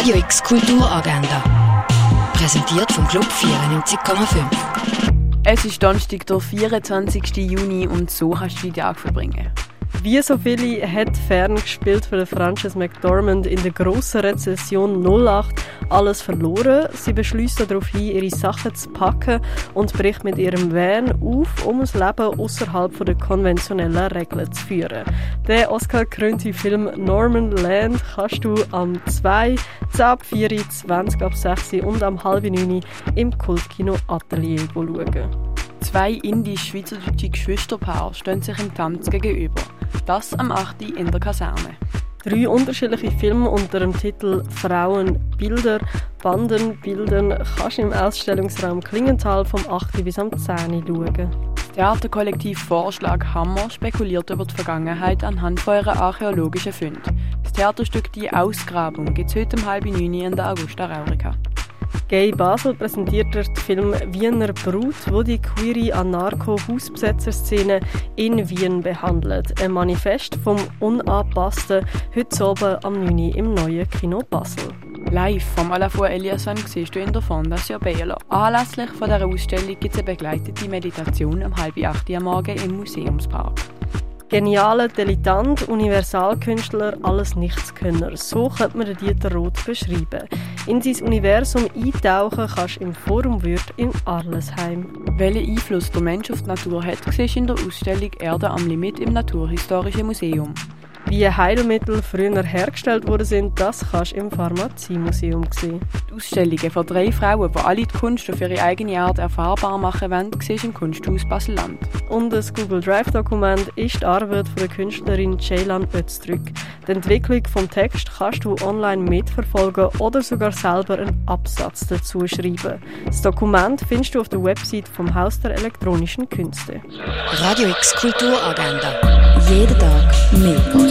Radio X Kulturagenda. Präsentiert vom Club 94,5. Es ist Donnerstag, der 24. Juni und so kannst du die Tag verbringen. Wie so viele hat Fern gespielt für Frances McDormand in der grossen Rezession 08 alles verloren. Sie beschließt darauf hin, ihre Sachen zu packen und bricht mit ihrem Van auf, um das Leben außerhalb der konventionellen Regeln zu führen. Der Oscar-krönte Film Norman Land kannst du am 2, 10 ab 4, 20 ab 6 und am halb 9 im Kultkino Atelier schauen. Zwei indisch-schweizerdeutsche Geschwisterpaare stehen sich im Tanz gegenüber. Das am 8. in der Kaserne. Drei unterschiedliche Filme unter dem Titel Frauen, Bilder, Banden, Bildern kannst du im Ausstellungsraum Klingenthal vom 8. bis am 10. schauen. Das Theaterkollektiv Vorschlag Hammer spekuliert über die Vergangenheit anhand von ihrer archäologischen Funde. Das Theaterstück Die Ausgrabung gibt es heute um halb neun in der Augusta Raurica. Gay Basel präsentiert den Film Wiener Brut, wo die queere Anarcho-Hausbesetzer-Szene in Wien behandelt. Ein Manifest vom Unangepassten, heute oben am 9. im neuen Kino Basel. Live vom Alafu Eliasson siehst du in der Fondation Baylor. Anlässlich von dieser Ausstellung gibt es eine begleitete Meditation um halb acht am Morgen im Museumspark. Genialer Dilettant, Universalkünstler, alles Nichtskönner. So könnte man Dieter Roth beschreiben. In sein Universum eintauchen kannst du im Forum Würth in Arlesheim. Welchen Einfluss der Mensch auf die Natur hat, siehst du in der Ausstellung Erde am Limit im Naturhistorischen Museum. Wie Heilmittel früher hergestellt worden sind, das kannst du im Pharmaziemuseum sehen. Die Ausstellungen von drei Frauen, die alle die Kunst auf ihre eigene Art erfahrbar machen wollen, siehst du im Kunsthaus Basel-Land. Und das Google Drive-Dokument ist die Arbeit von der Künstlerin Ceylan Öztürk. Die Entwicklung des Text kannst du online mitverfolgen oder sogar selber einen Absatz dazu schreiben. Das Dokument findest du auf der Website vom Haus der elektronischen Künste. Radio X Kulturagenda. Jeden Tag mehr.